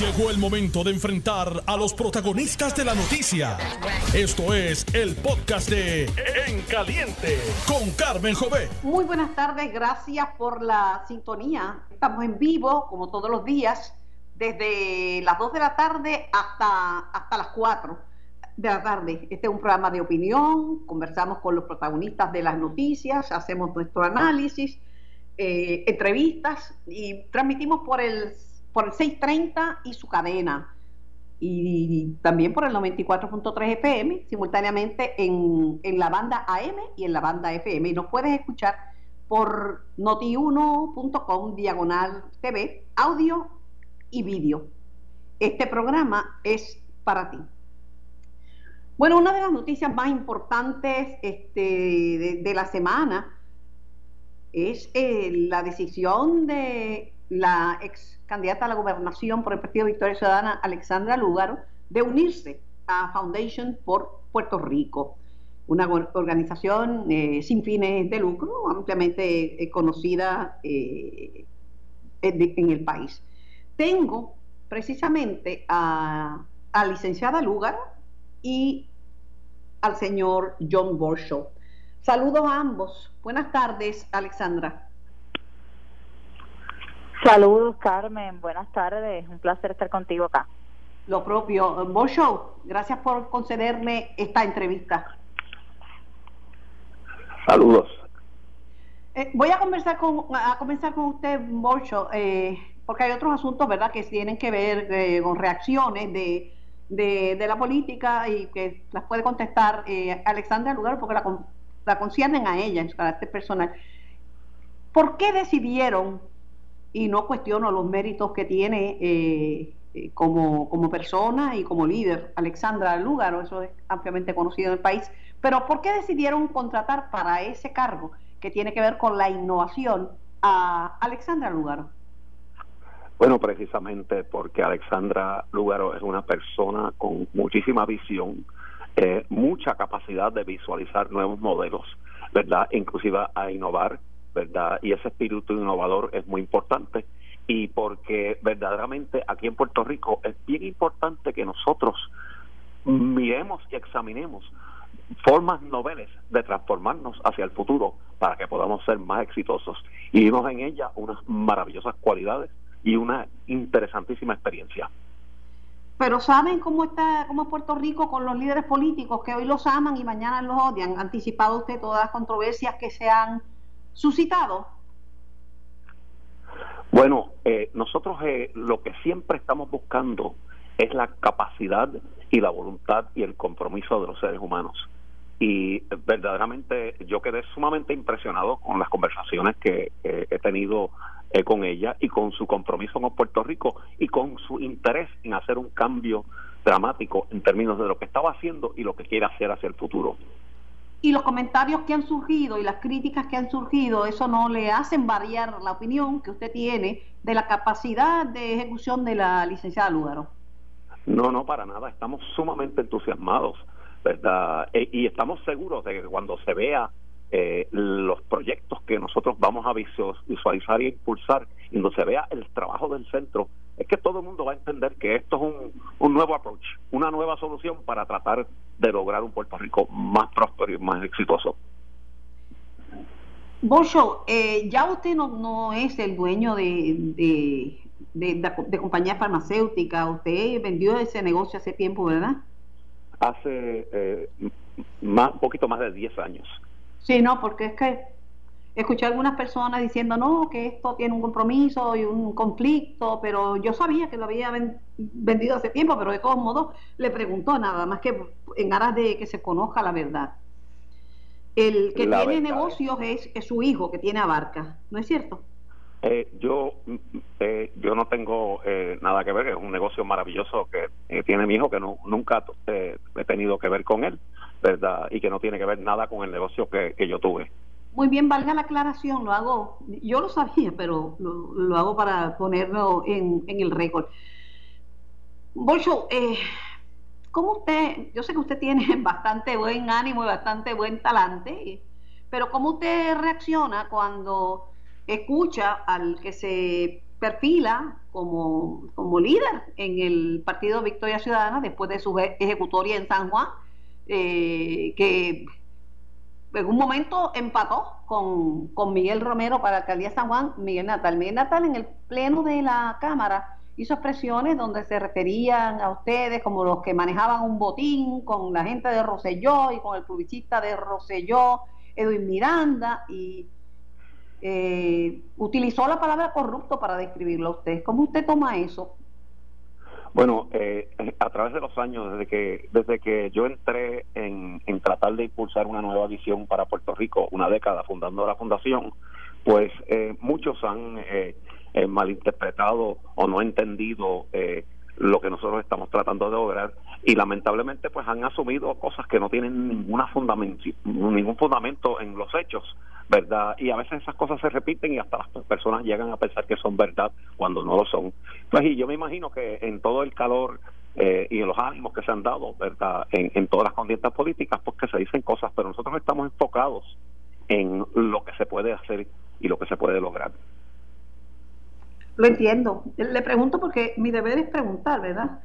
Llegó el momento de enfrentar a los protagonistas de la noticia. Esto es el podcast de En Caliente con Carmen Jové. Muy buenas tardes, gracias por la sintonía. Estamos en vivo, como todos los días, desde las 2 de la tarde hasta, hasta las 4 de la tarde. Este es un programa de opinión, conversamos con los protagonistas de las noticias, hacemos nuestro análisis, eh, entrevistas y transmitimos por el por el 630 y su cadena. Y también por el 94.3 FM, simultáneamente en, la banda AM y en la banda FM. Y nos puedes escuchar por noti1.com diagonal TV, audio y vídeo. Este programa es para ti. Bueno, una de las noticias más importantes este, de, la semana es eh, la decisión de la ex candidata a la gobernación por el Partido Victoria Ciudadana, Alexandra Lúgaro, de unirse a Foundation por Puerto Rico, una organización eh, sin fines de lucro, ampliamente eh, conocida eh, en el país. Tengo precisamente a, a licenciada Lúgaro y al señor John Borshaw. Saludos a ambos. Buenas tardes, Alexandra. Saludos, Carmen. Buenas tardes. Un placer estar contigo acá. Lo propio. Bosho, gracias por concederme esta entrevista. Saludos. Eh, voy a conversar con, a comenzar con usted, Bosho, eh, porque hay otros asuntos, ¿verdad?, que tienen que ver eh, con reacciones de, de, la política y que las puede contestar Alexandra Lugar porque la, la conciernen a ella en su carácter personal. ¿Por qué decidieron y no cuestiono los méritos que tiene eh, eh, como, como, persona y como líder Alexandra Lúgaro, eso es ampliamente conocido en el país, pero ¿por qué decidieron contratar para ese cargo que tiene que ver con la innovación a Alexandra Lúgaro? Bueno, precisamente porque Alexandra Lúgaro es una persona con muchísima visión, eh, mucha capacidad de visualizar nuevos modelos, ¿verdad? Inclusive a innovar ¿verdad? Y ese espíritu innovador es muy importante y porque verdaderamente aquí en Puerto Rico es bien importante que nosotros miremos y examinemos formas noveles de transformarnos hacia el futuro para que podamos ser más exitosos y vimos en ella unas maravillosas cualidades y una interesantísima experiencia. Pero ¿saben cómo está cómo es Puerto Rico con los líderes políticos que hoy los aman y mañana los odian? ¿Anticipado usted todas las controversias que se han suscitado? Bueno, eh, nosotros eh, lo que siempre estamos buscando es la capacidad y la voluntad y el compromiso de los seres humanos. Y verdaderamente yo quedé sumamente impresionado con las conversaciones que he tenido eh, con ella y con su compromiso con Puerto Rico y con su interés en hacer un cambio dramático en términos de lo que estaba haciendo y lo que quiere hacer hacia el futuro y los comentarios que han surgido y las críticas que han surgido, eso no le hacen variar la opinión que usted tiene de la capacidad de ejecución de la licenciada Lúgaro. No, no, para nada. Estamos sumamente entusiasmados, ¿verdad? E, y estamos seguros de que cuando se vea eh, los proyectos que nosotros vamos a visualizar y impulsar, cuando se vea el trabajo del centro, es que todo el mundo va a entender que esto es un, un nuevo approach, una nueva solución para tratar de lograr un Puerto Rico más próspero y más exitoso. Bosho, eh, ya usted no, no es el dueño de, de, de, compañía farmacéutica, usted vendió ese negocio hace tiempo, ¿verdad? Hace eh, más, un poquito más de 10 años. Sí, no, porque es que escuché a algunas personas diciendo, no, que esto tiene un compromiso y un conflicto, pero yo sabía que lo había vendido hace tiempo, pero de todos modos le preguntó nada más que en aras de que se conozca la verdad. El que tiene negocios es, su hijo, que tiene abarca, ¿no es cierto? Eh, yo eh, yo no tengo eh, nada que ver, es un negocio maravilloso que tiene mi hijo, que no, nunca he tenido que ver con él. ¿verdad? Y que no tiene que ver nada con el negocio que, yo tuve. Muy bien, valga la aclaración, lo hago, yo lo sabía, pero lo, hago para ponerlo en, el récord. Bolso, eh, ¿cómo usted, yo sé que usted tiene bastante buen ánimo y bastante buen talante, pero ¿cómo usted reacciona cuando escucha al que se perfila como, como líder en el Partido Victoria Ciudadana después de su ejecutoria en San Juan, eh, que en un momento empató con, con Miguel Romero para la alcaldía San Juan, Miguel Natal. Miguel Natal en el pleno de la Cámara hizo expresiones donde se referían a ustedes como los que manejaban un botín con la gente de Roselló y con el publicista de Roselló, Edwin Miranda, y eh, utilizó la palabra corrupto para describirlo a usted. ¿Cómo usted toma eso? Bueno, eh, a través de los años, desde que desde que yo entré en, tratar de impulsar una nueva visión para Puerto Rico, una década fundando la fundación, pues eh, muchos han eh, malinterpretado o no entendido lo que nosotros estamos tratando de lograr y lamentablemente pues han asumido cosas que no tienen ninguna fundamento, ningún fundamento en los hechos, ¿verdad? Y a veces esas cosas se repiten y hasta las personas llegan a pensar que son verdad cuando no lo son. Pues y yo me imagino que en todo el calor eh, y en los ánimos que se han dado, ¿verdad? En, en todas las condiciones políticas, pues que se dicen cosas, pero nosotros estamos enfocados en lo que se puede hacer y lo que se puede lograr. Lo entiendo. Le pregunto porque mi deber es preguntar, ¿verdad?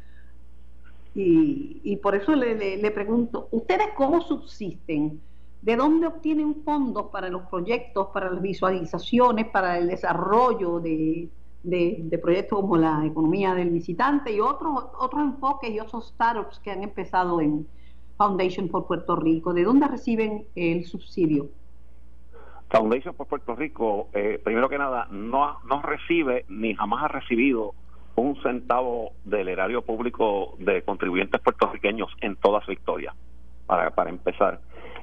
Y, y por eso le, le, pregunto, ¿ustedes cómo subsisten? ¿De dónde obtienen fondos para los proyectos, para las visualizaciones, para el desarrollo de, de, proyectos como la economía del visitante y otros otros enfoques y otros startups que han empezado en Foundation por Puerto Rico? ¿De dónde reciben el subsidio? Foundation por Puerto Rico, eh, primero que nada, no, no recibe ni jamás ha recibido un centavo del erario público de contribuyentes puertorriqueños en toda su historia, para, para empezar.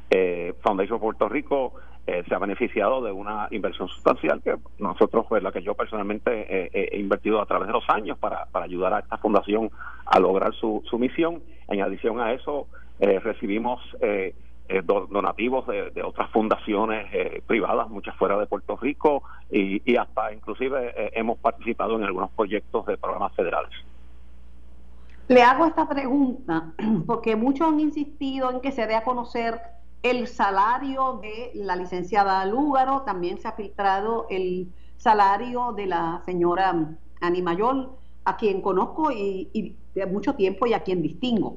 Eh, Foundation Puerto Rico eh, se ha beneficiado de una inversión sustancial que nosotros, pues la que yo personalmente he invertido a través de los años para, para ayudar a esta fundación a lograr su, su misión. En adición a eso, recibimos eh, donativos de, otras fundaciones eh, privadas, muchas fuera de Puerto Rico, y, hasta inclusive eh, hemos participado en algunos proyectos de programas federales. Le hago esta pregunta porque muchos han insistido en que se dé a conocer el salario de la licenciada Lúgaro, también se ha filtrado el salario de la señora Ani Mayol, a quien conozco y, de mucho tiempo y a quien distingo,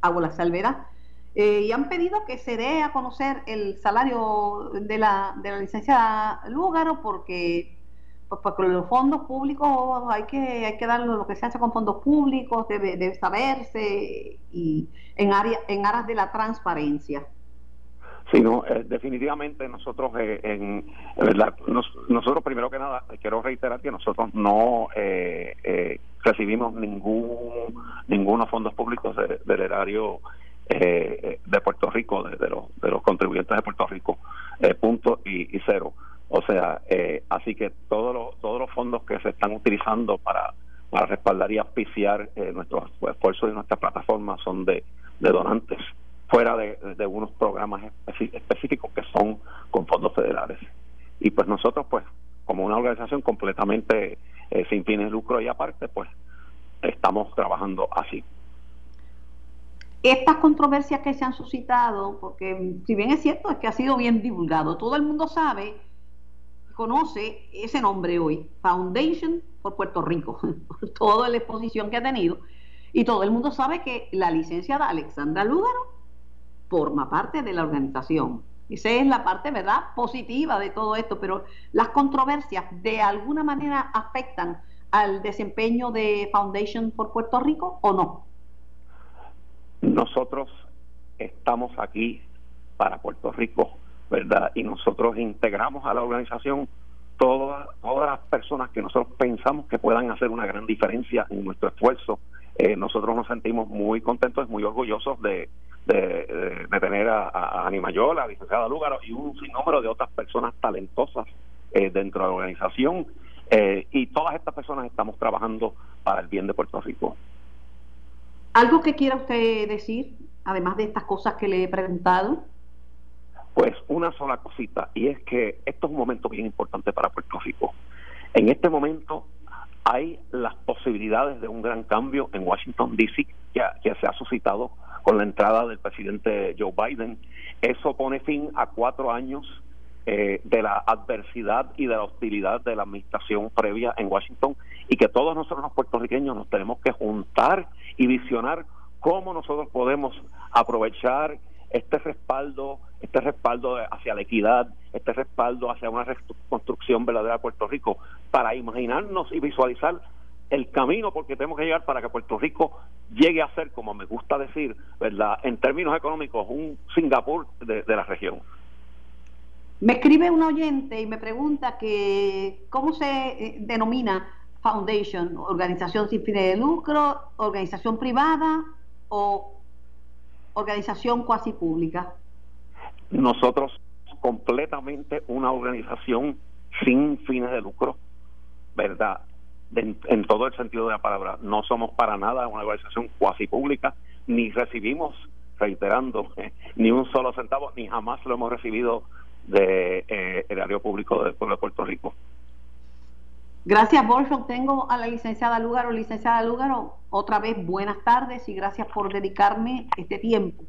hago la salvedad. Eh, y han pedido que se dé a conocer el salario de la, de la licenciada Lúgaro porque, pues, porque los fondos públicos hay que, hay que dar lo que se hace con fondos públicos, debe, saberse y en, área, en aras de la transparencia. Sí, no, eh, definitivamente nosotros, eh, en, verdad, nosotros primero que nada, quiero reiterar que nosotros no recibimos ningún ningunos fondos públicos del erario eh, de Puerto Rico, de, los, de los contribuyentes de Puerto Rico, eh, punto y, cero. O sea, eh, así que todos los, todos los fondos que se están utilizando para, para respaldar y auspiciar eh, nuestros esfuerzos y nuestras plataformas son de, donantes, fuera de, de unos programas específicos que son con fondos federales. Y pues nosotros, pues, como una organización completamente sin fines de lucro y aparte, pues, estamos trabajando así estas controversias que se han suscitado, porque si bien es cierto es que ha sido bien divulgado, todo el mundo sabe, conoce ese nombre hoy, Foundation por Puerto Rico, por toda la exposición que ha tenido, y todo el mundo sabe que la licenciada Alexandra Lúgaro forma parte de la organización. Esa es la parte, ¿verdad?, positiva de todo esto, pero las controversias de alguna manera afectan al desempeño de Foundation por Puerto Rico o no. Nosotros estamos aquí para Puerto Rico, ¿verdad? Y nosotros integramos a la organización todas, todas las personas que nosotros pensamos que puedan hacer una gran diferencia en nuestro esfuerzo. Eh, nosotros nos sentimos muy contentos, muy orgullosos de, de, tener a, a Animayola, a licenciada Lúgaro y un sinnúmero de otras personas talentosas eh, dentro de la organización. Eh, y todas estas personas estamos trabajando para el bien de Puerto Rico. ¿Algo que quiera usted decir, además de estas cosas que le he preguntado? Pues una sola cosita, y es que esto es un momento bien importante para Puerto Rico. En este momento hay las posibilidades de un gran cambio en Washington, D.C., que, se ha suscitado con la entrada del presidente Joe Biden. Eso pone fin a cuatro años eh, de la adversidad y de la hostilidad de la administración previa en Washington y que todos nosotros los puertorriqueños nos tenemos que juntar y visionar cómo nosotros podemos aprovechar este respaldo, este respaldo hacia la equidad, este respaldo hacia una reconstrucción verdadera de Puerto Rico, para imaginarnos y visualizar el camino porque tenemos que llegar para que Puerto Rico llegue a ser, como me gusta decir, ¿verdad? En términos económicos, un Singapur de, de la región. Me escribe un oyente y me pregunta que cómo se eh, denomina foundation, organización sin fines de lucro, organización privada o organización cuasi pública. Nosotros completamente una organización sin fines de lucro, ¿verdad? en, todo el sentido de la palabra. No somos para nada una organización cuasi pública, ni recibimos, reiterando, ni un solo centavo, ni jamás lo hemos recibido de, eh, área público del pueblo de Puerto Rico. Gracias, Bolson. Tengo a la licenciada Lúgaro. Licenciada Lúgaro, otra vez buenas tardes y gracias por dedicarme este tiempo.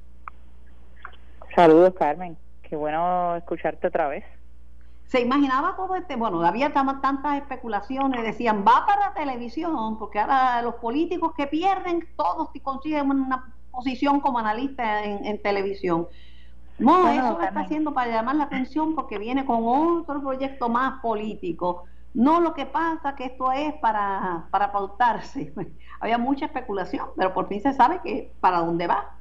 Saludos, Carmen. Qué bueno escucharte otra vez se imaginaba todo este, bueno, había tantas especulaciones, decían, va para televisión, porque ahora los políticos que pierden, todos consiguen una posición como analista en, televisión. No, eso lo está haciendo para llamar la atención porque viene con otro proyecto más político. No lo que pasa que esto es para, para pautarse. Había mucha especulación, pero por fin se sabe que para dónde va.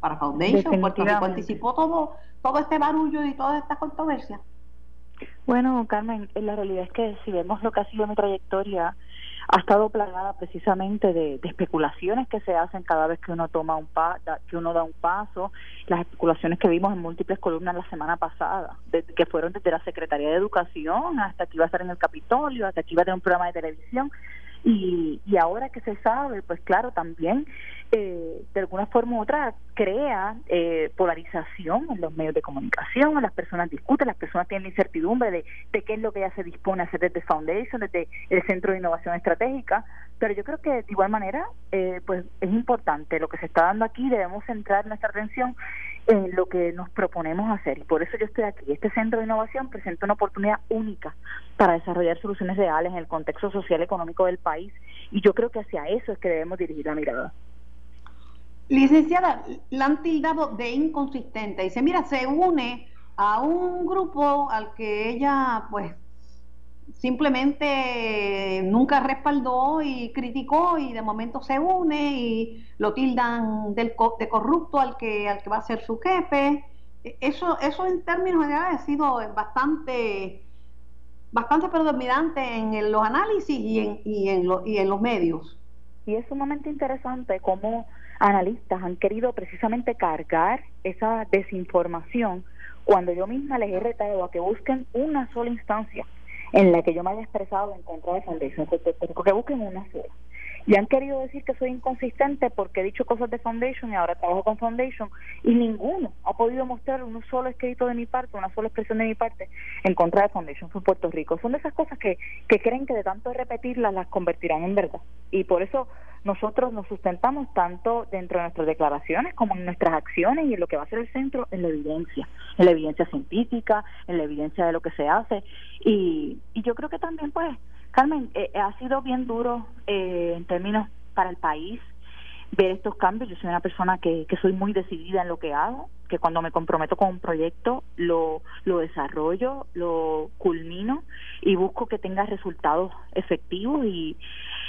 Para Foundation, Puerto Rico anticipó todo, todo este barullo y toda esta controversia. Bueno, Carmen, la realidad es que si vemos lo que ha sido mi trayectoria, ha estado plagada precisamente de, especulaciones que se hacen cada vez que uno toma un pa, que uno da un paso, las especulaciones que vimos en múltiples columnas la semana pasada, que fueron desde la Secretaría de Educación hasta que iba a estar en el Capitolio, hasta que iba a tener un programa de televisión. Y, y ahora que se sabe, pues claro, también eh, de alguna forma u otra crea eh, polarización en los medios de comunicación, las personas discuten, las personas tienen incertidumbre de, de qué es lo que ya se dispone a hacer desde Foundation, desde el Centro de Innovación Estratégica, pero yo creo que de igual manera eh, pues es importante lo que se está dando aquí, debemos centrar nuestra atención en lo que nos proponemos hacer y por eso yo estoy aquí. Este Centro de Innovación presenta una oportunidad única para desarrollar soluciones reales en el contexto social y económico del país y yo creo que hacia eso es que debemos dirigir la mirada. Licenciada, la han tildado de inconsistente. Dice, mira, se une a un grupo al que ella, pues, simplemente nunca respaldó y criticó y de momento se une y lo tildan del, de corrupto al que, al que va a ser su jefe. Eso, eso en términos generales ha sido bastante bastante predominante en los análisis y en, y en, y en los medios. Y es sumamente interesante cómo analistas han querido precisamente cargar esa desinformación cuando yo misma les he retado a que busquen una sola instancia en la que yo me haya expresado en contra de Foundation, que busquen una sola. Y han querido decir que soy inconsistente porque he dicho cosas de Foundation y ahora trabajo con Foundation y ninguno ha podido mostrar un solo escrito de mi parte, una sola expresión de mi parte en contra de Foundation for Puerto Rico. Son de esas cosas que, que creen que de tanto repetirlas las convertirán en verdad. Y por eso nosotros nos sustentamos tanto dentro de nuestras declaraciones como en nuestras acciones y en lo que va a ser el centro, en la evidencia, en la evidencia científica, en la evidencia de lo que se hace. Y, y yo creo que también, pues, Carmen, eh, ha sido bien duro eh, en términos para el país ver estos cambios. Yo soy una persona que, que soy muy decidida en lo que hago, que cuando me comprometo con un proyecto lo, lo desarrollo, lo culmino y busco que tenga resultados efectivos y,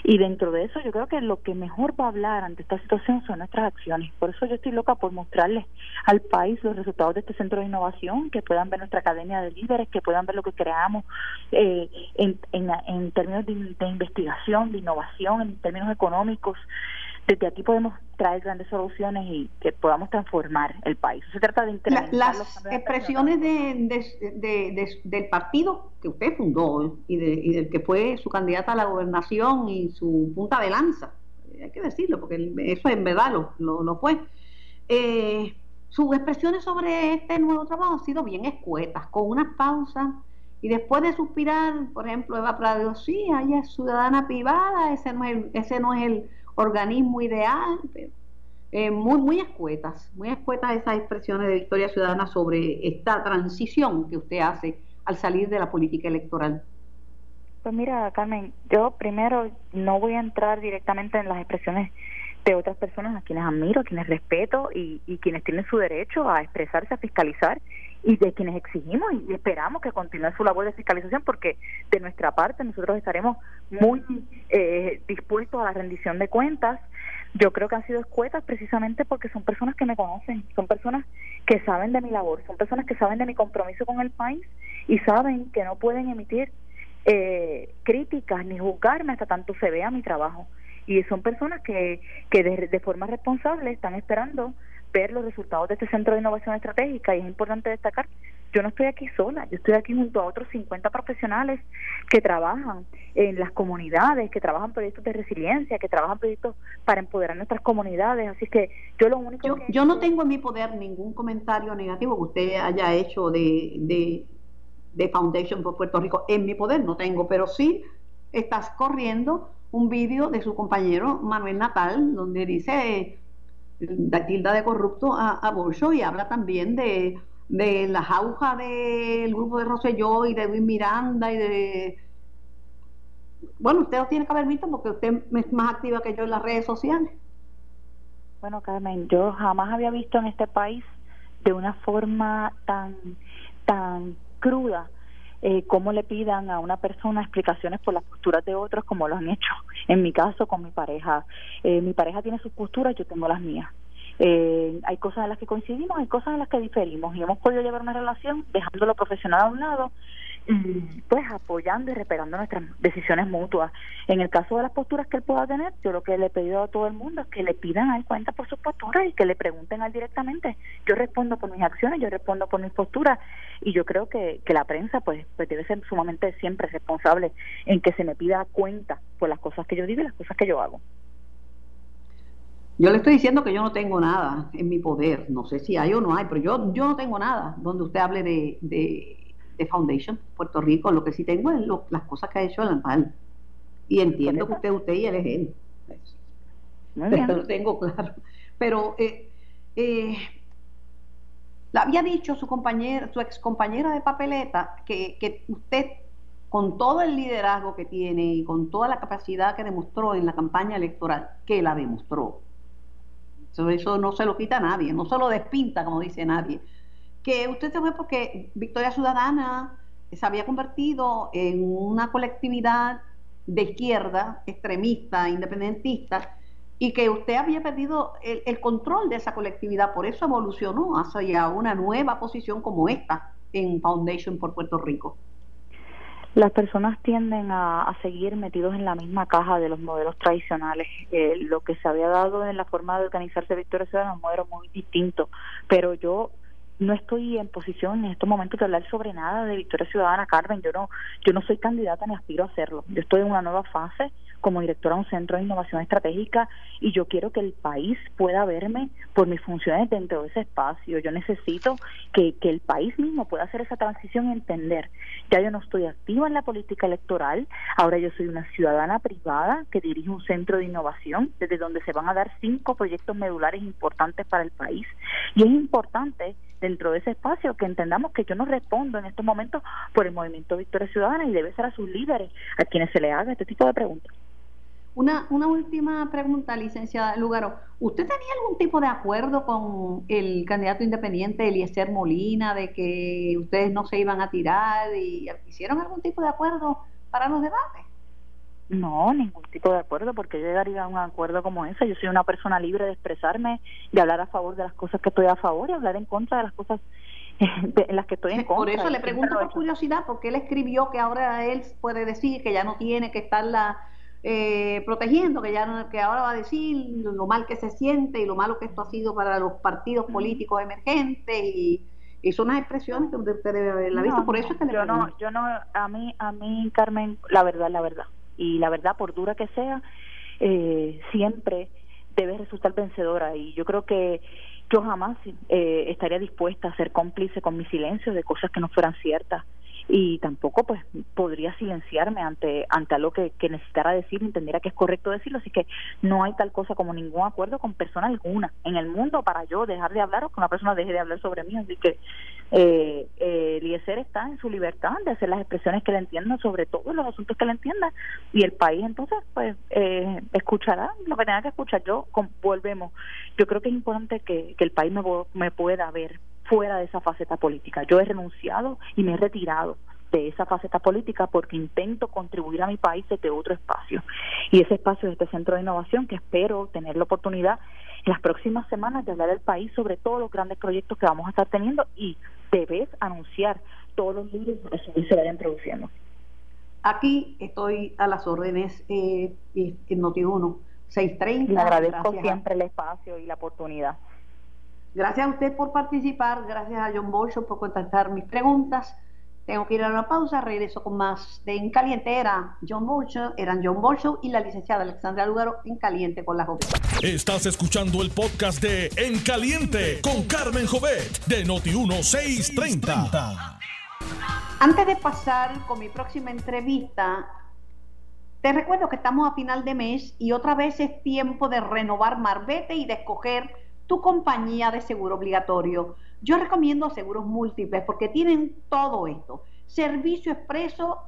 y dentro de eso yo creo que lo que mejor va a hablar ante esta situación son nuestras acciones. Por eso yo estoy loca por mostrarles al país los resultados de este centro de innovación, que puedan ver nuestra academia de líderes, que puedan ver lo que creamos eh, en, en, términos de investigación, de innovación, en términos económicos desde aquí podemos traer grandes soluciones y que podamos transformar el país. Se trata de incrementar las expresiones de, del partido que usted fundó y, y, del que fue su candidata a la gobernación y su punta de lanza, hay que decirlo, porque eso en verdad lo, lo, fue. Eh, sus expresiones sobre este nuevo trabajo han sido bien escuetas, con unas pausas y después de suspirar, por ejemplo, Eva Prado, sí, ella es ciudadana privada, ese no es ese no es el organismo ideal, eh, muy, muy escuetas, muy escuetas esas expresiones de Victoria Ciudadana sobre esta transición que usted hace al salir de la política electoral. Pues mira, Carmen, yo primero no voy a entrar directamente en las expresiones de otras personas a quienes admiro, a quienes respeto y, y quienes tienen su derecho a expresarse, a fiscalizar y de quienes exigimos y esperamos que continúe su labor de fiscalización porque de nuestra parte nosotros estaremos muy eh, dispuestos a la rendición de cuentas. Yo creo que han sido escuetas precisamente porque son personas que me conocen, son personas que saben de mi labor, son personas que saben de mi compromiso con el país y saben que no pueden emitir eh, críticas ni juzgarme hasta tanto se vea mi trabajo. Y son personas que, que de forma responsable están esperando ver los resultados de este Centro de Innovación Estratégica y es importante destacar, yo no estoy aquí sola, yo estoy aquí junto a otros 50 profesionales que trabajan en las comunidades, que trabajan proyectos de resiliencia, que trabajan proyectos para empoderar nuestras comunidades, así que yo lo único yo, que... Yo no tengo en mi poder ningún comentario negativo que usted haya hecho de, de, de Foundation por Puerto Rico, en mi poder no tengo, pero sí estás corriendo un vídeo de su compañero Manuel Natal, donde dice da tilda de corrupto a, a y habla también de, de la jauja del grupo de Rosselló y de Luis Miranda y de... Bueno, usted lo tiene que haber visto porque usted es más activa que yo en las redes sociales. Bueno, Carmen, yo jamás había visto en este país de una forma tan, tan cruda eh, cómo le pidan a una persona explicaciones por las posturas de otros como lo han hecho en mi caso con mi pareja. Eh, mi pareja tiene sus posturas, yo tengo las mías. Eh, hay cosas en las que coincidimos, hay cosas en las que diferimos y hemos podido llevar una relación dejando lo profesional a un lado pues apoyando y respetando nuestras decisiones mutuas. En el caso de las posturas que él pueda tener, yo lo que le he pedido a todo el mundo es que le pidan a él cuenta por sus posturas y que le pregunten a él directamente. Yo respondo por mis acciones, yo respondo por mis posturas y yo creo que, que la prensa pues, pues debe ser sumamente siempre responsable en que se me pida cuenta por las cosas que yo digo y las cosas que yo hago. Yo le estoy diciendo que yo no tengo nada en mi poder, no sé si hay o no hay, pero yo, yo no tengo nada donde usted hable de, de de Foundation Puerto Rico. Lo que sí tengo es las cosas que ha hecho Alan Y entiendo que usted usted y él es él. Lo tengo claro. Pero eh, eh, le había dicho su compañera, su ex compañera de papeleta, que, que usted, con todo el liderazgo que tiene y con toda la capacidad que demostró en la campaña electoral, que la demostró. Eso, eso no se lo quita a nadie, no se lo despinta, como dice nadie que usted se fue porque Victoria Ciudadana se había convertido en una colectividad de izquierda, extremista, independentista, y que usted había perdido el, control de esa colectividad, por eso evolucionó hacia una nueva posición como esta en Foundation por Puerto Rico. Las personas tienden a, seguir metidos en la misma caja de los modelos tradicionales. Eh, lo que se había dado en la forma de organizarse Victoria Ciudadana es un modelo muy distinto, pero yo no estoy en posición en estos momentos de hablar sobre nada de Victoria Ciudadana, Carmen. Yo no, yo no soy candidata ni aspiro a hacerlo. Yo estoy en una nueva fase como directora de un centro de innovación estratégica y yo quiero que el país pueda verme por mis funciones dentro de ese espacio. Yo necesito que, que el país mismo pueda hacer esa transición y entender. Ya yo no estoy activa en la política electoral, ahora yo soy una ciudadana privada que dirige un centro de innovación desde donde se van a dar cinco proyectos medulares importantes para el país. Y es importante dentro de ese espacio que entendamos que yo no respondo en estos momentos por el movimiento Victoria Ciudadana y debe ser a sus líderes a quienes se le haga este tipo de preguntas. Una, una última pregunta, licenciada Lugaro. ¿Usted tenía algún tipo de acuerdo con el candidato independiente Eliezer Molina de que ustedes no se iban a tirar y hicieron algún tipo de acuerdo para los debates? No, ningún tipo de acuerdo, porque yo llegaría a un acuerdo como ese. Yo soy una persona libre de expresarme, de hablar a favor de las cosas que estoy a favor y hablar en contra de las cosas en las que estoy en contra. Por eso le pregunto por curiosidad, porque él escribió que ahora él puede decir que ya no tiene que estarla eh, protegiendo, que ya que ahora va a decir lo mal que se siente y lo malo que esto ha sido para los partidos políticos emergentes y, y son unas expresiones que usted debe haberla visto. por eso es que yo no, yo no, a mí, a mí, Carmen, la verdad, la verdad y la verdad, por dura que sea, eh, siempre debe resultar vencedora. Y yo creo que yo jamás eh, estaría dispuesta a ser cómplice con mi silencio de cosas que no fueran ciertas y tampoco pues podría silenciarme ante ante algo que, necesitara decir entendiera que es correcto decirlo. Así que no hay tal cosa como ningún acuerdo con persona alguna en el mundo para yo dejar de hablar o que una persona deje de hablar sobre mí. Así que eh, eh, está en su libertad de hacer las expresiones que le entiendan sobre todos los asuntos que le entiendan y el país entonces pues eh, escuchará lo que tenga que escuchar. Yo volvemos. Yo creo que es importante que, que el país me, me pueda ver fuera de esa faceta política. Yo he renunciado y me he retirado de esa faceta política porque intento contribuir a mi país desde otro espacio. Y ese espacio es este centro de innovación que espero tener la oportunidad en las próximas semanas de hablar del país sobre todos los grandes proyectos que vamos a estar teniendo y debes anunciar todos los libros que se vayan produciendo. Aquí estoy a las órdenes eh, en Noti1 630. Le agradezco siempre el espacio y la oportunidad. Gracias a usted por participar, gracias a John Bolsho por contestar mis preguntas. Tengo que ir a una pausa, regreso con más de En Caliente. Era John Bolsho, eran John Bolsho y la licenciada Alexandra Lugaro en Caliente con la Jovet. Estás escuchando el podcast de En Caliente con Carmen Jovet de Noti1630. Antes de pasar con mi próxima entrevista, te recuerdo que estamos a final de mes y otra vez es tiempo de renovar Marbete y de escoger tu compañía de seguro obligatorio. Yo recomiendo seguros múltiples porque tienen todo esto. Servicio expreso,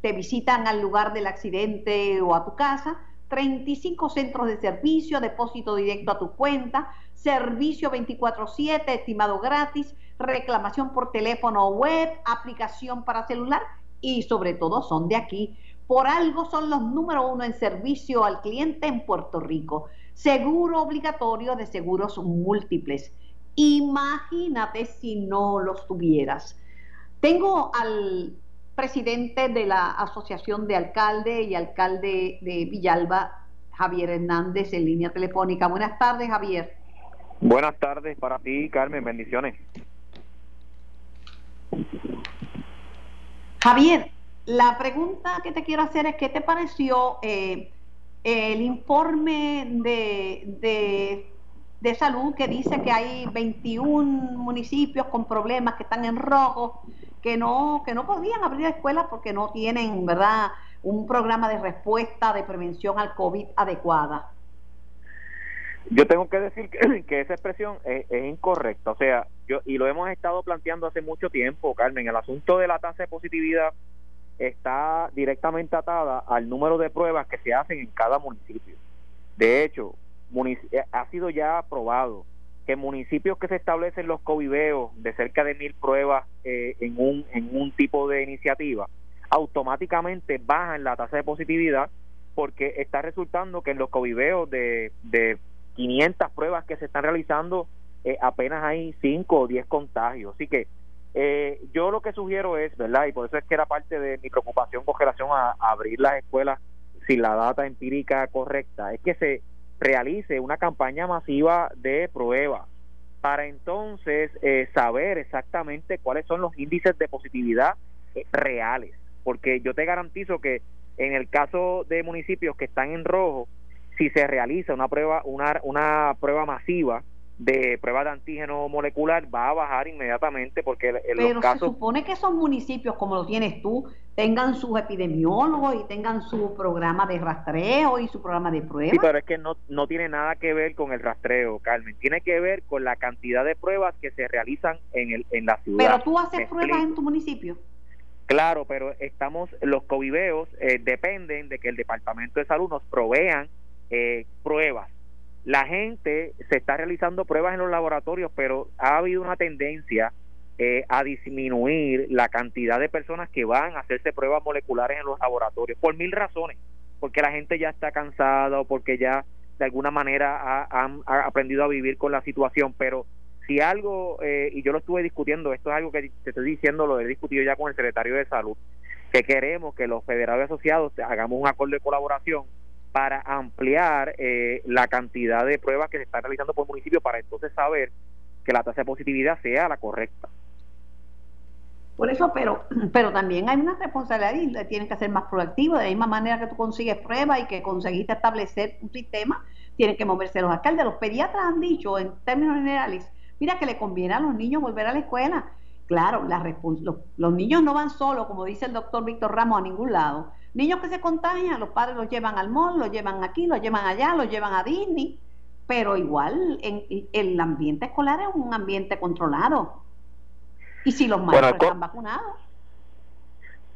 te visitan al lugar del accidente o a tu casa, 35 centros de servicio, depósito directo a tu cuenta, servicio 24/7, estimado gratis, reclamación por teléfono web, aplicación para celular y sobre todo son de aquí. Por algo son los número uno en servicio al cliente en Puerto Rico seguro obligatorio de seguros múltiples. Imagínate si no los tuvieras. Tengo al presidente de la Asociación de Alcalde y Alcalde de Villalba, Javier Hernández, en línea telefónica. Buenas tardes, Javier. Buenas tardes para ti, Carmen. Bendiciones. Javier, la pregunta que te quiero hacer es, ¿qué te pareció eh, el informe de, de, salud que dice que hay 21 municipios con problemas que están en rojo, que no, que no podían abrir escuelas porque no tienen, ¿verdad?, un programa de respuesta de prevención al COVID adecuada. Yo tengo que decir que, esa expresión es, es, incorrecta, o sea, yo y lo hemos estado planteando hace mucho tiempo, Carmen, el asunto de la tasa de positividad está directamente atada al número de pruebas que se hacen en cada municipio. De hecho, eh, ha sido ya aprobado que municipios que se establecen los coviveos de cerca de mil pruebas eh, en, un, en un tipo de iniciativa, automáticamente bajan la tasa de positividad porque está resultando que en los coviveos de, de 500 pruebas que se están realizando eh, apenas hay 5 o 10 contagios. Así que eh, yo lo que sugiero es, ¿verdad? Y por eso es que era parte de mi preocupación con relación a, abrir las escuelas sin la data empírica correcta, es que se realice una campaña masiva de pruebas para entonces eh, saber exactamente cuáles son los índices de positividad eh, reales, porque yo te garantizo que en el caso de municipios que están en rojo, si se realiza una prueba una, una prueba masiva de pruebas de antígeno molecular va a bajar inmediatamente porque en Pero los casos... se supone que esos municipios, como lo tienes tú, tengan sus epidemiólogos y tengan su programa de rastreo y su programa de pruebas. Sí, pero es que no, no tiene nada que ver con el rastreo, Carmen. Tiene que ver con la cantidad de pruebas que se realizan en, el, en la ciudad. Pero tú haces pruebas en tu municipio. Claro, pero estamos, los coviveos eh, dependen de que el Departamento de Salud nos provean eh, pruebas la gente se está realizando pruebas en los laboratorios, pero ha habido una tendencia eh, a disminuir la cantidad de personas que van a hacerse pruebas moleculares en los laboratorios, por mil razones, porque la gente ya está cansada o porque ya de alguna manera ha, aprendido a vivir con la situación, pero si algo, eh, y yo lo estuve discutiendo, esto es algo que te estoy diciendo, lo he discutido ya con el secretario de salud, que queremos que los federados asociados hagamos un acuerdo de colaboración para ampliar eh, la cantidad de pruebas que se están realizando por municipio para entonces saber que la tasa de positividad sea la correcta. Por eso, pero, pero también hay una responsabilidad y tienen que ser más proactivos. De la misma manera que tú consigues pruebas y que conseguiste establecer un sistema, tienen que moverse los alcaldes. Los pediatras han dicho, en términos generales, mira que le conviene a los niños volver a la escuela. Claro, la los, los niños no van solos, como dice el doctor Víctor Ramos, a ningún lado. Niños que se contagian, los padres los llevan al mall, los llevan aquí, los llevan allá, los llevan a Disney, pero igual en, el ambiente escolar es un ambiente controlado. Y si los maestros están vacunados.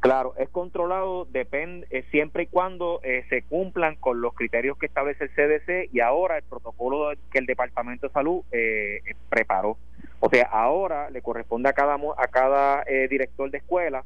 Claro, es controlado depende eh, siempre y cuando eh, se cumplan con los criterios que establece el CDC y ahora el protocolo que el Departamento de Salud eh, preparó. O sea, ahora le corresponde a cada a cada director de escuela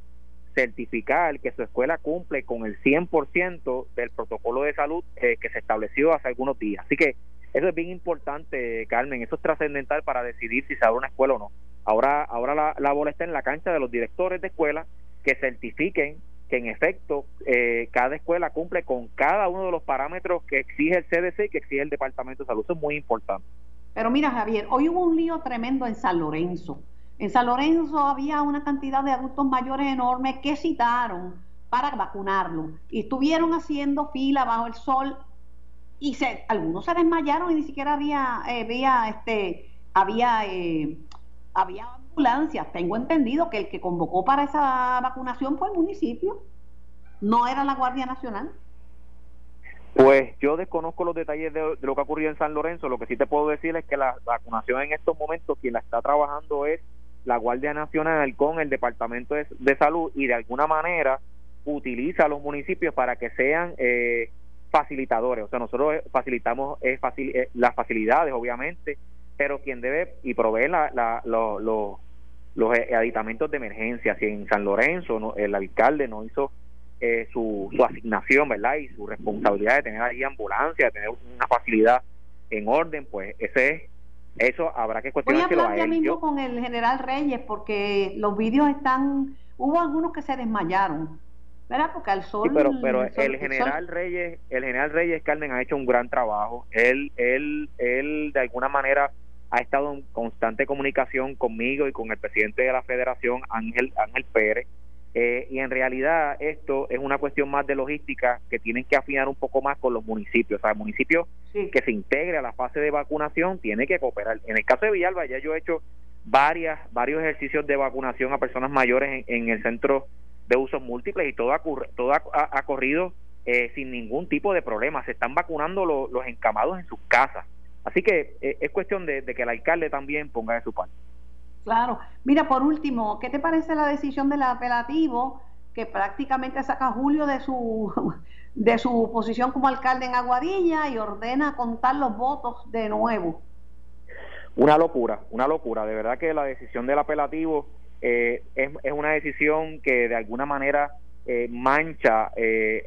certificar que su escuela cumple con el 100% del protocolo de salud que se estableció hace algunos días. Así que eso es bien importante, Carmen, eso es trascendental para decidir si se abre una escuela o no. Ahora, ahora la, la bola está en la cancha de los directores de escuela que certifiquen que en efecto eh, cada escuela cumple con cada uno de los parámetros que exige el CDC y que exige el Departamento de Salud. Eso es muy importante. Pero mira, Javier, hoy hubo un lío tremendo en San Lorenzo. En San Lorenzo había una cantidad de adultos mayores enorme que citaron para vacunarlo y estuvieron haciendo fila bajo el sol y se, algunos se desmayaron y ni siquiera había, eh, había este, había, eh, había tengo entendido que el que convocó para esa vacunación fue el municipio, no era la Guardia Nacional. Pues yo desconozco los detalles de, lo que ha ocurrido en San Lorenzo. Lo que sí te puedo decir es que la vacunación en estos momentos, quien la está trabajando es la Guardia Nacional con el Departamento de, Salud y de alguna manera utiliza a los municipios para que sean eh, facilitadores. O sea, nosotros facilitamos eh, las facilidades, obviamente, pero quien debe y provee la, la, los los eh, aditamentos de emergencia. Si en San Lorenzo el alcalde no hizo eh, su, su asignación, ¿verdad? Y su responsabilidad de tener ahí ambulancia, de tener una facilidad en orden, pues ese es eso habrá que cuestionar. Voy a hablar ya mismo con el general Reyes porque los vídeos están, hubo algunos que se desmayaron, ¿verdad? Porque al sol. Sí, pero, pero el, general Reyes, el general Reyes Carmen ha hecho un gran trabajo. Él, él, él de alguna manera ha estado en constante comunicación conmigo y con el presidente de la federación, Ángel, Ángel Pérez. Eh, y en realidad esto es una cuestión más de logística que tienen que afinar un poco más con los municipios. O sea, el municipio que se integre a la fase de vacunación tiene que cooperar. En el caso de Villalba ya yo he hecho varias, varios ejercicios de vacunación a personas mayores en, el centro de usos múltiples y todo ha, todo ha, corrido eh, sin ningún tipo de problema. Se están vacunando los encamados en sus casas. Así que eh, es cuestión de, que el alcalde también ponga de su parte. Claro. Mira, por último, ¿qué te parece la decisión del apelativo que prácticamente saca Julio de su de su posición como alcalde en Aguadilla y ordena contar los votos de nuevo? Una locura, una locura. De verdad que la decisión del apelativo eh, es, es, una decisión que de alguna manera eh, mancha, es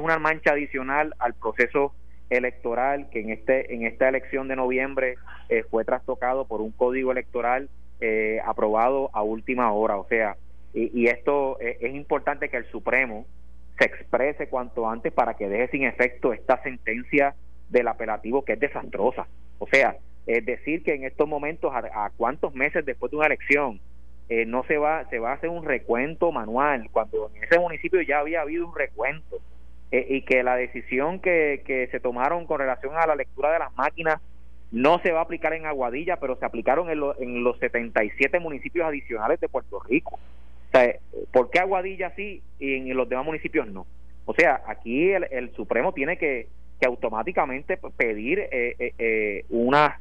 una mancha adicional al proceso electoral que en este en esta elección de noviembre eh, fue trastocado por un código electoral eh, aprobado a última hora. O sea y, esto eh, es importante que el Supremo se exprese cuanto antes para que deje sin efecto esta sentencia del apelativo que es desastrosa. O sea es decir que en estos momentos a, cuántos meses después de una elección no se va se va a hacer un recuento manual cuando en ese municipio ya había habido un recuento eh, y que la decisión que, que se tomaron con relación a la lectura de las máquinas no se va a aplicar en Aguadilla, pero se aplicaron en, en los 77 municipios adicionales de Puerto Rico. O sea, ¿por qué Aguadilla sí y en los demás municipios no? O sea, aquí el, Supremo tiene que, que automáticamente pedir eh, eh, una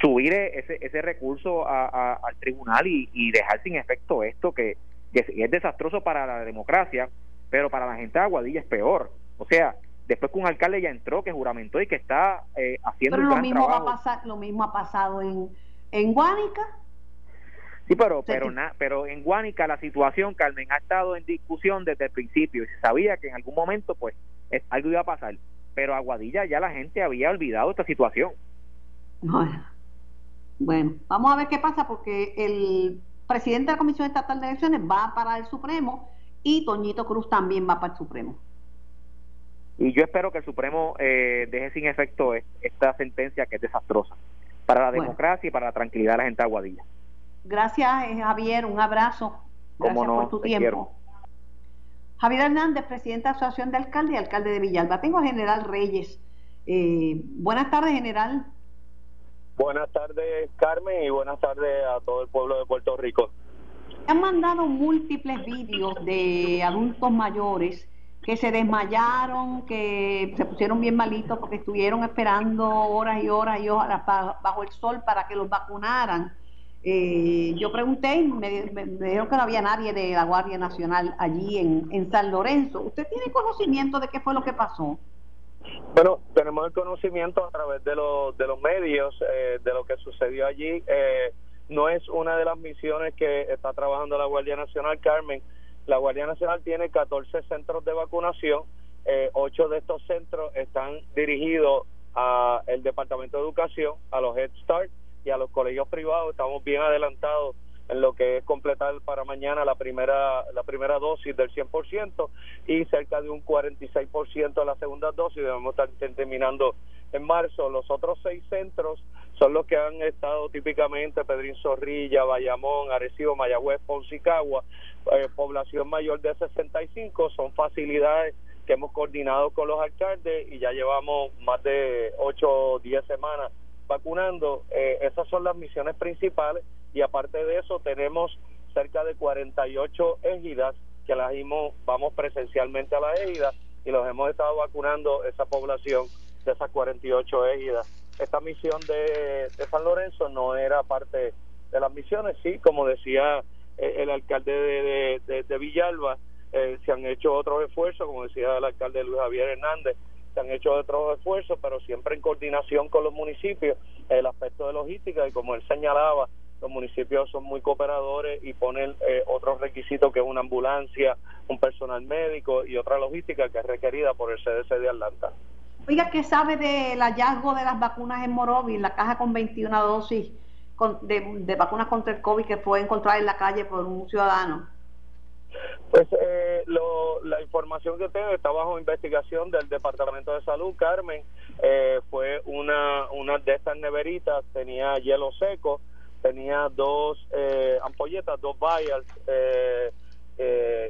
subir ese, ese recurso al tribunal y, y, dejar sin efecto esto que, que es desastroso para la democracia, pero para la gente de Aguadilla es peor. O sea, después que un alcalde ya entró, que juramentó y que está eh, haciendo pero lo mismo Va a pasar, lo mismo ha pasado en, en Guánica. Sí, pero pero pero en Guánica la situación, Carmen, ha estado en discusión desde el principio y se sabía que en algún momento pues algo iba a pasar. Pero Aguadilla ya la gente había olvidado esta situación. Bueno, bueno, vamos a ver qué pasa porque el presidente de la Comisión Estatal de Elecciones va para el Supremo y Toñito Cruz también va para el Supremo. Y yo espero que el Supremo eh, deje sin efecto esta sentencia que es desastrosa para la democracia y para la tranquilidad de la gente de Aguadilla. Gracias, eh, Javier. Un abrazo. Gracias por tu tiempo. Javier Hernández, presidente de la Asociación de Alcaldes y alcalde de Villalba. Tengo al general Reyes. Eh, buenas tardes, general. Buenas tardes, Carmen, y buenas tardes a todo el pueblo de Puerto Rico. han mandado múltiples vídeos de adultos mayores que se desmayaron, que se pusieron bien malitos porque estuvieron esperando horas y horas y horas bajo el sol para que los vacunaran. Eh, yo pregunté y me, dijeron que no había nadie de la Guardia Nacional allí en, San Lorenzo. ¿Usted tiene conocimiento de qué fue lo que pasó? Bueno, tenemos el conocimiento a través de, los de los medios eh, de lo que sucedió allí. Eh, no es una de las misiones que está trabajando la Guardia Nacional, Carmen. La Guardia Nacional tiene 14 centros de vacunación. Eh, ocho de estos centros están dirigidos al Departamento de Educación, a los Head Start y a los colegios privados. Estamos bien adelantados en lo que es completar para mañana la primera la primera dosis del 100% y cerca de un 46% la segunda dosis. Debemos estar terminando en marzo. Los otros seis centros son los que han estado típicamente Pedrín Zorrilla, Bayamón, Arecibo, Mayagüez, Ponce eh, población mayor de 65, son facilidades que hemos coordinado con los alcaldes y ya llevamos más de 8 o 10 semanas vacunando. Eh, esas son las misiones principales y aparte de eso tenemos cerca de 48 égidas que las vamos presencialmente a las égidas y los hemos estado vacunando esa población de esas 48 égidas. Esta misión de, San Lorenzo no era parte de las misiones, sí, como decía eh, el alcalde de, Villalba, eh, se han hecho otros esfuerzos, como decía el alcalde Luis Javier Hernández, se han hecho otros esfuerzos, pero siempre en coordinación con los municipios, el aspecto de logística y como él señalaba, los municipios son muy cooperadores y ponen eh, otros requisitos que una ambulancia, un personal médico y otra logística que es requerida por el CDC de Atlanta. Oiga, ¿qué sabe del hallazgo de las vacunas en Morovis, la caja con 21 dosis de, vacunas contra el COVID que fue encontrada en la calle por un ciudadano? Pues eh, la información que tengo está bajo investigación del Departamento de Salud, Carmen. Eh, fue una, una de estas neveritas, tenía hielo seco, tenía dos eh, ampolletas, dos vials,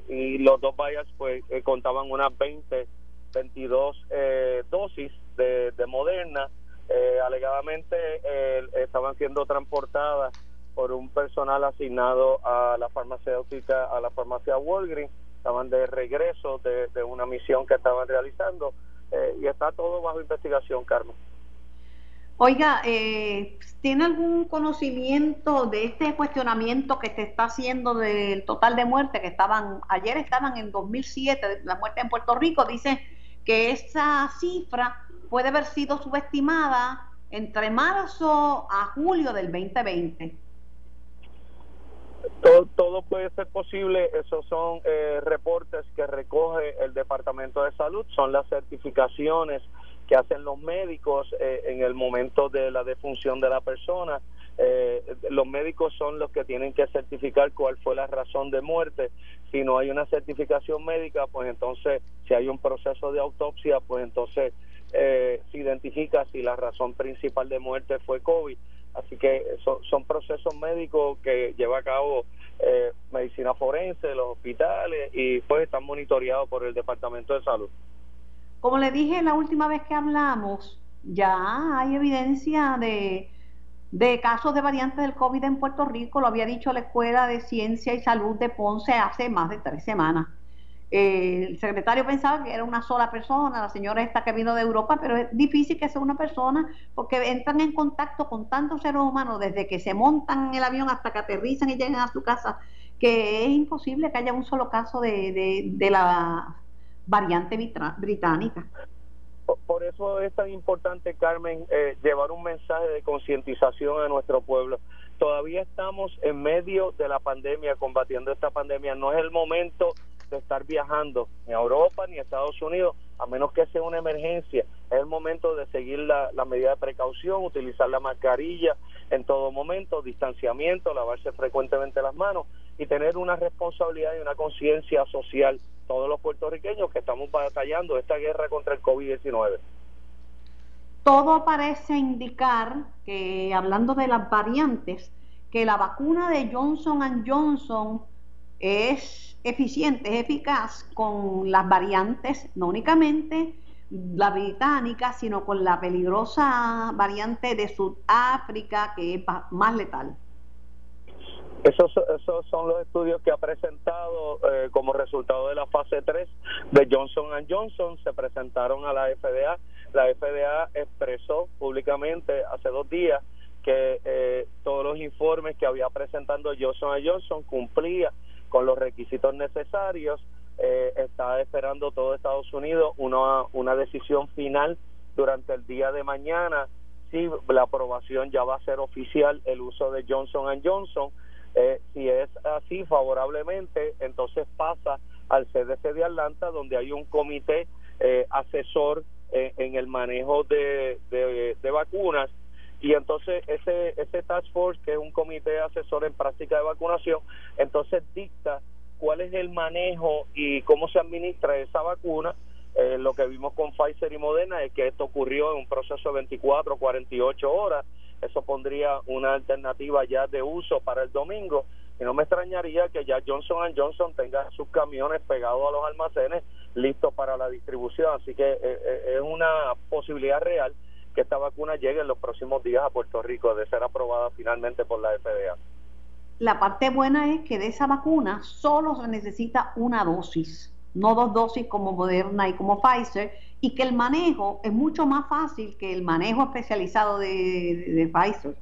y los dos vials pues contaban unas 20 22 eh, dosis de, Moderna. Eh, alegadamente eh, estaban siendo transportadas por un personal asignado a la farmacéutica, a la farmacia Walgreens. Estaban de regreso de, una misión que estaban realizando y está todo bajo investigación, Carmen. Oiga, ¿tiene algún conocimiento de este cuestionamiento que se está haciendo del total de muertes que estaban, ayer estaban en 2007, la muerte en Puerto Rico, dice que esa cifra puede haber sido subestimada entre marzo a julio del 2020. Todo, puede ser posible, esos son eh, reportes que recoge el Departamento de Salud, son las certificaciones que hacen los médicos eh, en el momento de la defunción de la persona. Eh, los médicos son los que tienen que certificar cuál fue la razón de muerte. Si no hay una certificación médica, pues entonces, si hay un proceso de autopsia, pues entonces eh, se identifica si la razón principal de muerte fue COVID. Así que son, procesos médicos que lleva a cabo eh, medicina forense, los hospitales y pues están monitoreados por el Departamento de Salud. Como le dije la última vez que hablamos, ya hay evidencia de, de casos de variantes del COVID en Puerto Rico, lo había dicho la Escuela de Ciencia y Salud de Ponce hace más de tres semanas. Eh, el secretario pensaba que era una sola persona, la señora esta que vino de Europa, pero es difícil que sea una persona porque entran en contacto con tantos seres humanos desde que se montan en el avión hasta que aterrizan y llegan a su casa, que es imposible que haya un solo caso de, la variante británica. Por eso es tan importante, Carmen, eh, llevar un mensaje de concientización a nuestro pueblo. Todavía estamos en medio de la pandemia, combatiendo esta pandemia. No es el momento de estar viajando ni a Europa ni a Estados Unidos, a menos que sea una emergencia. Es el momento de seguir la, la medida de precaución, utilizar la mascarilla en todo momento, distanciamiento, lavarse frecuentemente las manos y tener una responsabilidad y una conciencia social todos los puertorriqueños que estamos batallando esta guerra contra el COVID-19. Todo parece indicar que, hablando de las variantes, que la vacuna de Johnson Johnson es eficiente, eficaz con las variantes, no únicamente la británica, sino con la peligrosa variante de Sudáfrica, que es más letal. Esos, esos son los estudios que ha presentado eh, como resultado de la fase 3 de Johnson Johnson. Se presentaron a la FDA. La FDA expresó públicamente hace dos días que eh, todos los informes que había presentando Johnson Johnson cumplía con los requisitos necesarios. Eh, está esperando todo Estados Unidos una, una decisión final durante el día de mañana si la aprobación ya va a ser oficial el uso de Johnson Johnson eh, si es así favorablemente, entonces pasa al CDC de Atlanta, donde hay un comité eh, asesor eh, en el manejo de, de, vacunas. Y entonces ese, ese task force, que es un comité asesor en práctica de vacunación, entonces dicta cuál es el manejo y cómo se administra esa vacuna. lo que vimos con Pfizer y Moderna es que esto ocurrió en un proceso de 24 48 horas. Eso pondría una alternativa ya de uso para el domingo. Y no me extrañaría que ya Johnson Johnson tenga sus camiones pegados a los almacenes listos para la distribución, así que eh, eh, es una posibilidad real que esta vacuna llegue en los próximos días a Puerto Rico de ser aprobada finalmente por la FDA. La parte buena es que de esa vacuna solo se necesita una dosis, no dos dosis como Moderna y como Pfizer, y que el manejo es mucho más fácil que el manejo especializado de, de, Pfizer.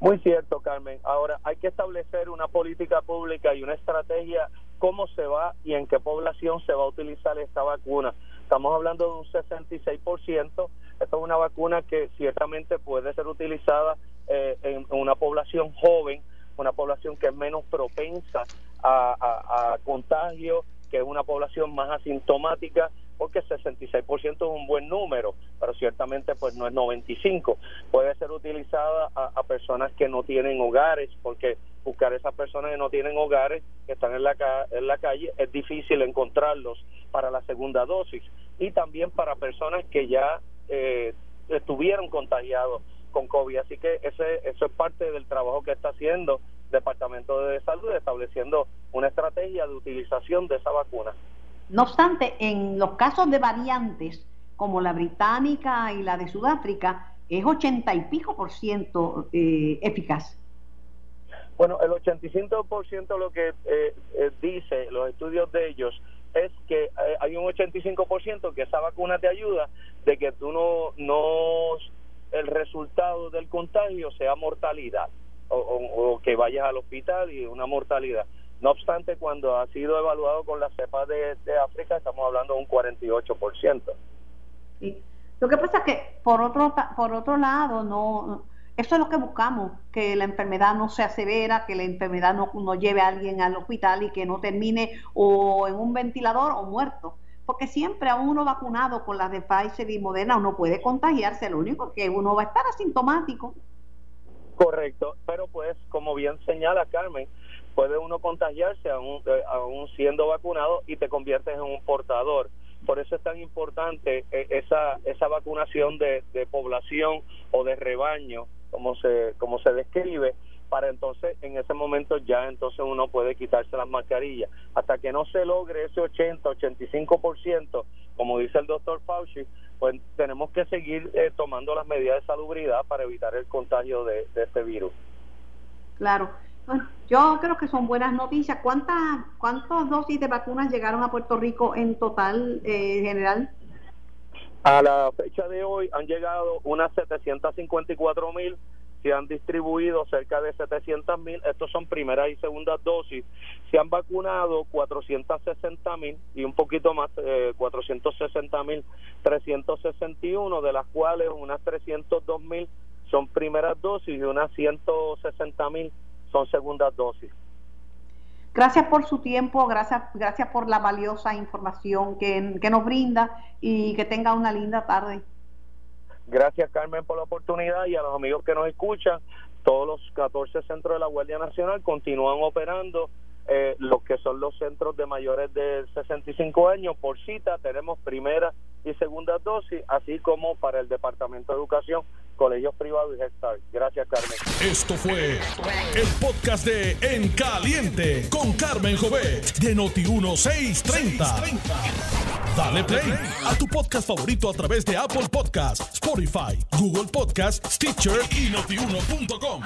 Muy cierto, Carmen. Ahora, hay que establecer una política pública y una estrategia cómo se va y en qué población se va a utilizar esta vacuna. Estamos hablando de un 66%. Esta es una vacuna que ciertamente puede ser utilizada eh, en una población joven, una población que es menos propensa a, a, a contagio, que es una población más asintomática porque 66% es un buen número, pero ciertamente pues no es 95. Puede ser utilizada a, personas que no tienen hogares, porque buscar esas personas que no tienen hogares, que están en la, en la calle, es difícil encontrarlos para la segunda dosis. Y también para personas que ya eh, estuvieron contagiados con COVID. Así que ese, eso es parte del trabajo que está haciendo el Departamento de Salud, estableciendo una estrategia de utilización de esa vacuna. No obstante, en los casos de variantes, como la británica y la de Sudáfrica, es ochenta y pico por ciento eh, eficaz. Bueno, el 85 por ciento lo que eh, eh, dice los estudios de ellos es que hay un 85 por ciento que esa vacuna te ayuda de que tú no, no el resultado del contagio sea mortalidad o, o que vayas al hospital y una mortalidad. No obstante, cuando ha sido evaluado con la cepa de, África, estamos hablando de un 48%. Sí. Lo que pasa es que, por otro, por otro lado, no eso es lo que buscamos, que la enfermedad no sea severa, que la enfermedad no, no lleve a alguien al hospital y que no termine o en un ventilador o muerto. Porque siempre a uno vacunado con las de Pfizer y Moderna uno puede contagiarse, lo único que uno va a estar asintomático. Correcto, pero pues como bien señala Carmen, puede uno contagiarse aún, eh, aún siendo vacunado y te conviertes en un portador. Por eso es tan importante eh, esa, esa vacunación de, población o de rebaño, como se, como se describe, para entonces en ese momento ya entonces uno puede quitarse las mascarillas. Hasta que no se logre ese 80, 85%, como dice el doctor Fauci, pues tenemos que seguir eh, tomando las medidas de salubridad para evitar el contagio de, de este virus. Claro. Yo creo que son buenas noticias. ¿Cuántas cuántas dosis de vacunas llegaron a Puerto Rico en total, eh, general? A la fecha de hoy han llegado unas 754 mil, se han distribuido cerca de 700 mil, estos son primeras y segundas dosis, se han vacunado 460 mil y un poquito más, eh, 460 mil 361, de las cuales unas 302 mil son primeras dosis y unas 160 mil son segundas dosis. Gracias por su tiempo, gracias, gracias por la valiosa información que, que nos brinda y que tenga una linda tarde. Gracias Carmen por la oportunidad y a los amigos que nos escuchan. Todos los 14 centros de la Guardia Nacional continúan operando eh, los que son los centros de mayores de 65 años por cita tenemos primera y segunda dosis así como para el Departamento de Educación colegios privados y Head Gracias Carmen. Esto fue el podcast de En Caliente con Carmen Jovet de Noti 1630. Dale play a tu podcast favorito a través de Apple Podcasts, Spotify, Google Podcasts, Stitcher y notiuno.com.